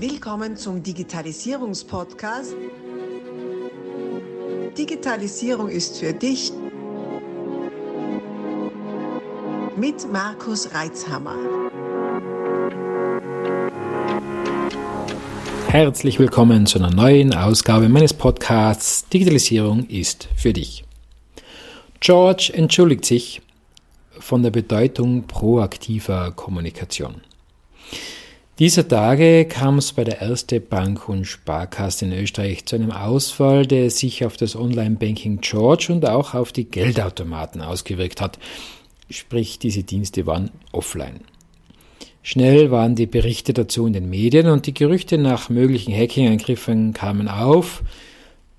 Willkommen zum Digitalisierungspodcast. Digitalisierung ist für dich mit Markus Reitzhammer. Herzlich willkommen zu einer neuen Ausgabe meines Podcasts Digitalisierung ist für dich. George entschuldigt sich von der Bedeutung proaktiver Kommunikation. Dieser Tage kam es bei der Erste Bank und Sparkasse in Österreich zu einem Ausfall, der sich auf das Online-Banking George und auch auf die Geldautomaten ausgewirkt hat. Sprich, diese Dienste waren offline. Schnell waren die Berichte dazu in den Medien und die Gerüchte nach möglichen Hacking-Angriffen kamen auf.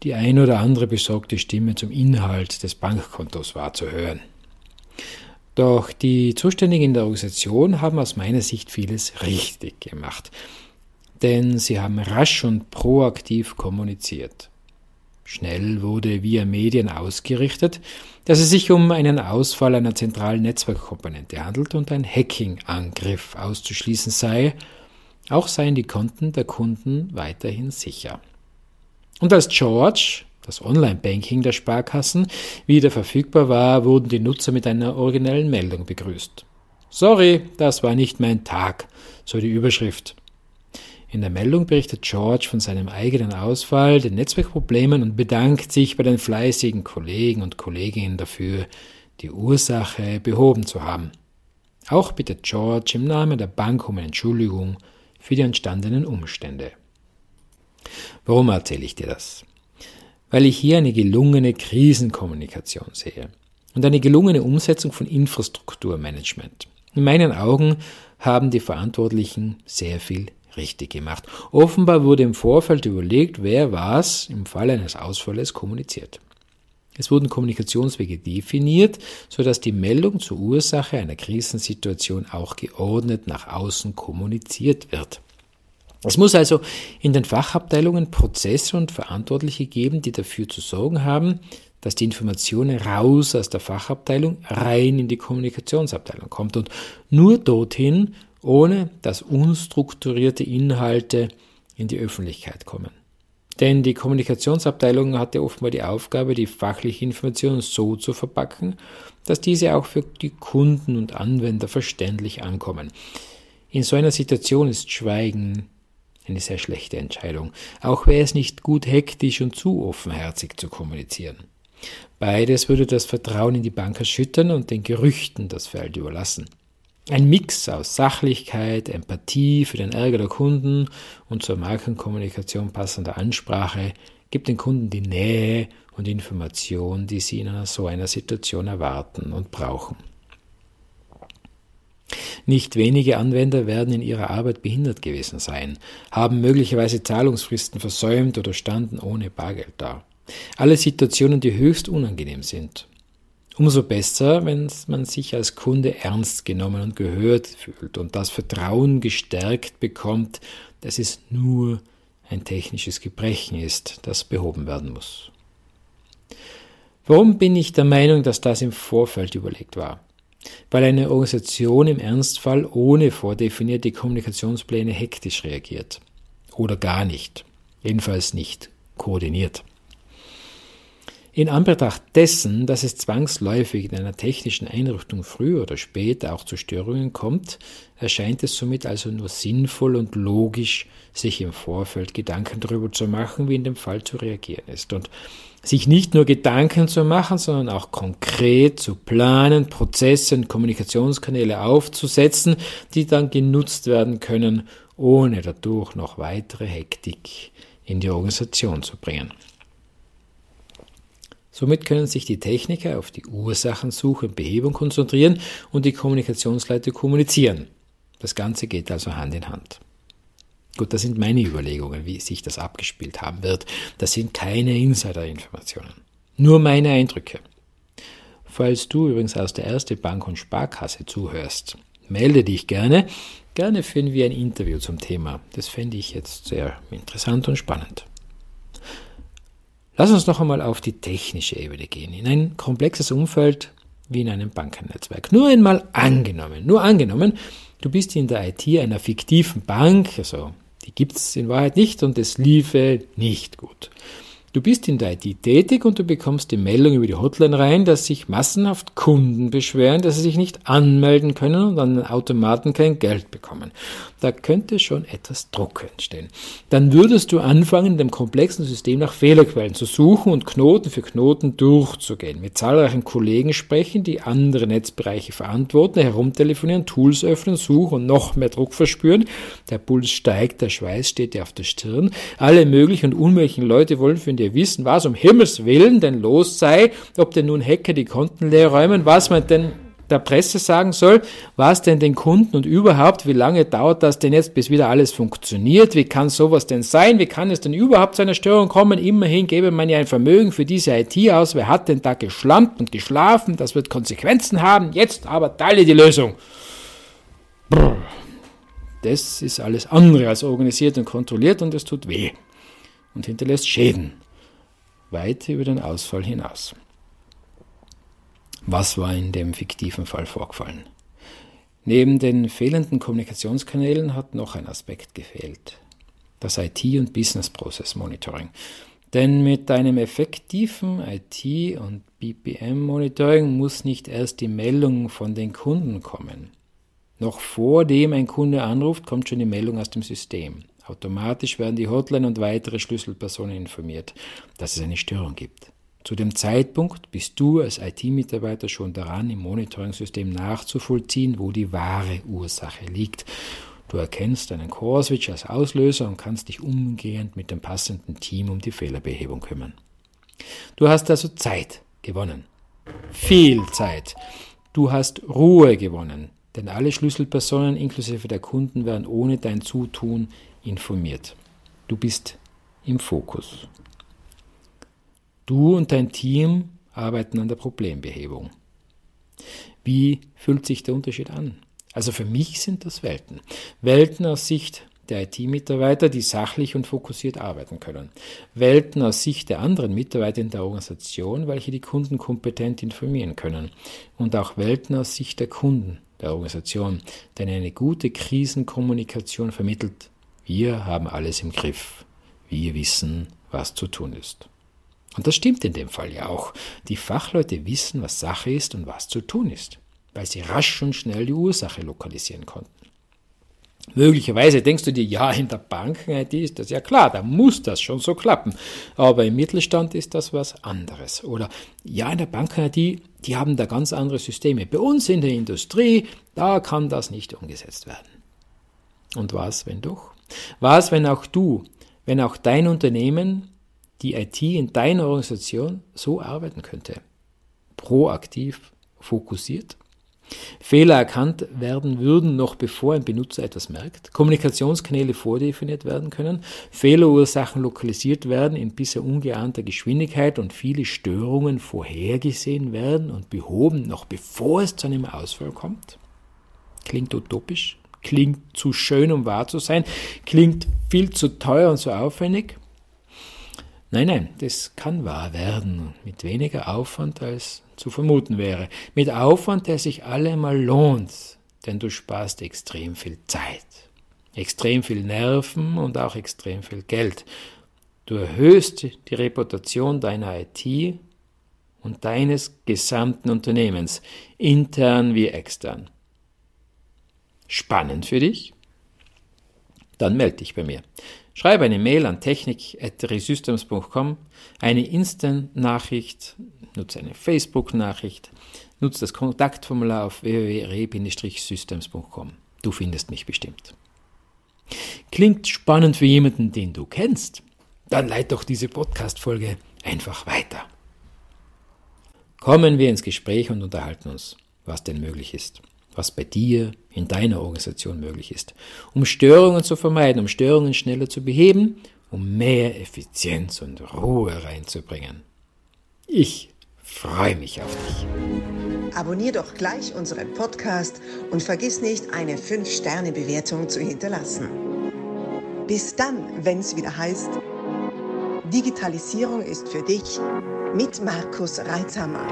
Die ein oder andere besorgte Stimme zum Inhalt des Bankkontos war zu hören. Doch die Zuständigen in der Organisation haben aus meiner Sicht vieles richtig gemacht. Denn sie haben rasch und proaktiv kommuniziert. Schnell wurde via Medien ausgerichtet, dass es sich um einen Ausfall einer zentralen Netzwerkkomponente handelt und ein Hacking-Angriff auszuschließen sei, auch seien die Konten der Kunden weiterhin sicher. Und als George das Online-Banking der Sparkassen wieder verfügbar war, wurden die Nutzer mit einer originellen Meldung begrüßt. Sorry, das war nicht mein Tag, so die Überschrift. In der Meldung berichtet George von seinem eigenen Ausfall, den Netzwerkproblemen und bedankt sich bei den fleißigen Kollegen und Kolleginnen dafür, die Ursache behoben zu haben. Auch bittet George im Namen der Bank um Entschuldigung für die entstandenen Umstände. Warum erzähle ich dir das? Weil ich hier eine gelungene Krisenkommunikation sehe und eine gelungene Umsetzung von Infrastrukturmanagement. In meinen Augen haben die Verantwortlichen sehr viel richtig gemacht. Offenbar wurde im Vorfeld überlegt, wer was im Fall eines Ausfalles kommuniziert. Es wurden Kommunikationswege definiert, sodass die Meldung zur Ursache einer Krisensituation auch geordnet nach außen kommuniziert wird. Es muss also in den Fachabteilungen Prozesse und Verantwortliche geben, die dafür zu sorgen haben, dass die Information raus aus der Fachabteilung rein in die Kommunikationsabteilung kommt und nur dorthin, ohne dass unstrukturierte Inhalte in die Öffentlichkeit kommen. Denn die Kommunikationsabteilung hatte offenbar die Aufgabe, die fachliche Information so zu verpacken, dass diese auch für die Kunden und Anwender verständlich ankommen. In so einer Situation ist Schweigen eine sehr schlechte Entscheidung. Auch wäre es nicht gut, hektisch und zu offenherzig zu kommunizieren. Beides würde das Vertrauen in die Bank erschüttern und den Gerüchten das Feld überlassen. Ein Mix aus Sachlichkeit, Empathie für den Ärger der Kunden und zur Markenkommunikation passender Ansprache gibt den Kunden die Nähe und Information, die sie in einer so einer Situation erwarten und brauchen. Nicht wenige Anwender werden in ihrer Arbeit behindert gewesen sein, haben möglicherweise Zahlungsfristen versäumt oder standen ohne Bargeld da. Alle Situationen, die höchst unangenehm sind. Umso besser, wenn man sich als Kunde ernst genommen und gehört fühlt und das Vertrauen gestärkt bekommt, dass es nur ein technisches Gebrechen ist, das behoben werden muss. Warum bin ich der Meinung, dass das im Vorfeld überlegt war? Weil eine Organisation im Ernstfall ohne vordefinierte Kommunikationspläne hektisch reagiert. Oder gar nicht. Jedenfalls nicht koordiniert. In Anbetracht dessen, dass es zwangsläufig in einer technischen Einrichtung früher oder später auch zu Störungen kommt, erscheint es somit also nur sinnvoll und logisch, sich im Vorfeld Gedanken darüber zu machen, wie in dem Fall zu reagieren ist. Und sich nicht nur Gedanken zu machen, sondern auch konkret zu planen, Prozesse und Kommunikationskanäle aufzusetzen, die dann genutzt werden können, ohne dadurch noch weitere Hektik in die Organisation zu bringen. Somit können sich die Techniker auf die Ursachensuche und Behebung konzentrieren und die Kommunikationsleute kommunizieren. Das Ganze geht also Hand in Hand. Gut, das sind meine Überlegungen, wie sich das abgespielt haben wird. Das sind keine Insider-Informationen. Nur meine Eindrücke. Falls du übrigens aus der Erste Bank und Sparkasse zuhörst, melde dich gerne. Gerne führen wir ein Interview zum Thema. Das fände ich jetzt sehr interessant und spannend. Lass uns noch einmal auf die technische Ebene gehen, in ein komplexes Umfeld wie in einem Bankennetzwerk. Nur einmal angenommen, nur angenommen, du bist in der IT einer fiktiven Bank, also Die gibt es in Wahrheit nicht und es liefe nicht gut. Du bist in der IT tätig und du bekommst die Meldung über die Hotline rein, dass sich massenhaft Kunden beschweren, dass sie sich nicht anmelden können und an den Automaten kein Geld bekommen. Da könnte schon etwas Druck entstehen. Dann würdest du anfangen, in dem komplexen System nach Fehlerquellen zu suchen und Knoten für Knoten durchzugehen. Mit zahlreichen Kollegen sprechen, die andere Netzbereiche verantworten, herumtelefonieren, Tools öffnen, suchen und noch mehr Druck verspüren. Der Puls steigt, der Schweiß steht dir auf der Stirn. Alle möglichen und unmöglichen Leute wollen für ihr wissen, was um Himmels Willen denn los sei, ob denn nun Hacker die Konten leer räumen, was man denn der Presse sagen soll, was denn den Kunden und überhaupt, wie lange dauert das denn jetzt, bis wieder alles funktioniert, wie kann sowas denn sein, wie kann es denn überhaupt zu einer Störung kommen, immerhin gebe man ja ein Vermögen für diese IT aus, wer hat denn da geschlampt und geschlafen, das wird Konsequenzen haben, jetzt aber teile die Lösung. Das ist alles andere als organisiert und kontrolliert und es tut weh und hinterlässt Schäden weit über den Ausfall hinaus. Was war in dem fiktiven Fall vorgefallen? Neben den fehlenden Kommunikationskanälen hat noch ein Aspekt gefehlt. Das IT- und Business Process Monitoring. Denn mit einem effektiven IT- und BPM-Monitoring muss nicht erst die Meldung von den Kunden kommen. Noch vor dem ein Kunde anruft, kommt schon die Meldung aus dem System. Automatisch werden die Hotline und weitere Schlüsselpersonen informiert, dass es eine Störung gibt. Zu dem Zeitpunkt bist du als IT-Mitarbeiter schon daran, im Monitoring-System nachzuvollziehen, wo die wahre Ursache liegt. Du erkennst einen Core-Switch als Auslöser und kannst dich umgehend mit dem passenden Team um die Fehlerbehebung kümmern. Du hast also Zeit gewonnen. Viel Zeit. Du hast Ruhe gewonnen, denn alle Schlüsselpersonen inklusive der Kunden werden ohne dein Zutun informiert. Du bist im Fokus. Du und dein Team arbeiten an der Problembehebung. Wie fühlt sich der Unterschied an? Also für mich sind das Welten. Welten aus Sicht der IT-Mitarbeiter, die sachlich und fokussiert arbeiten können. Welten aus Sicht der anderen Mitarbeiter in der Organisation, welche die Kunden kompetent informieren können. Und auch Welten aus Sicht der Kunden der Organisation, denn eine gute Krisenkommunikation vermittelt wir haben alles im Griff. Wir wissen, was zu tun ist. Und das stimmt in dem Fall ja auch. Die Fachleute wissen, was Sache ist und was zu tun ist, weil sie rasch und schnell die Ursache lokalisieren konnten. Möglicherweise denkst du dir, ja, in der Banken-IT ist das ja klar, da muss das schon so klappen. Aber im Mittelstand ist das was anderes. Oder ja, in der Banken-IT, die haben da ganz andere Systeme. Bei uns in der Industrie, da kann das nicht umgesetzt werden. Und was, wenn doch? Was, wenn auch du, wenn auch dein Unternehmen, die IT in deiner Organisation so arbeiten könnte? Proaktiv, fokussiert? Fehler erkannt werden würden, noch bevor ein Benutzer etwas merkt, Kommunikationskanäle vordefiniert werden können, Fehlerursachen lokalisiert werden in bisher ungeahnter Geschwindigkeit und viele Störungen vorhergesehen werden und behoben, noch bevor es zu einem Ausfall kommt? Klingt utopisch? Klingt zu schön, um wahr zu sein, klingt viel zu teuer und zu aufwendig. Nein, nein, das kann wahr werden, mit weniger Aufwand als zu vermuten wäre. Mit Aufwand, der sich allemal lohnt, denn du sparst extrem viel Zeit, extrem viel Nerven und auch extrem viel Geld. Du erhöhst die Reputation deiner IT und deines gesamten Unternehmens, intern wie extern spannend für dich? Dann melde dich bei mir. Schreibe eine Mail an technik.resystems.com, eine Instant-Nachricht, nutze eine Facebook-Nachricht, nutze das Kontaktformular auf www.re-systems.com. Du findest mich bestimmt. Klingt spannend für jemanden, den du kennst? Dann leite doch diese Podcast-Folge einfach weiter. Kommen wir ins Gespräch und unterhalten uns, was denn möglich ist was bei dir in deiner Organisation möglich ist, um Störungen zu vermeiden, um Störungen schneller zu beheben, um mehr Effizienz und Ruhe reinzubringen. Ich freue mich auf dich. Abonnier doch gleich unseren Podcast und vergiss nicht, eine 5-Sterne-Bewertung zu hinterlassen. Bis dann, wenn es wieder heißt, Digitalisierung ist für dich mit Markus Reitzhammer.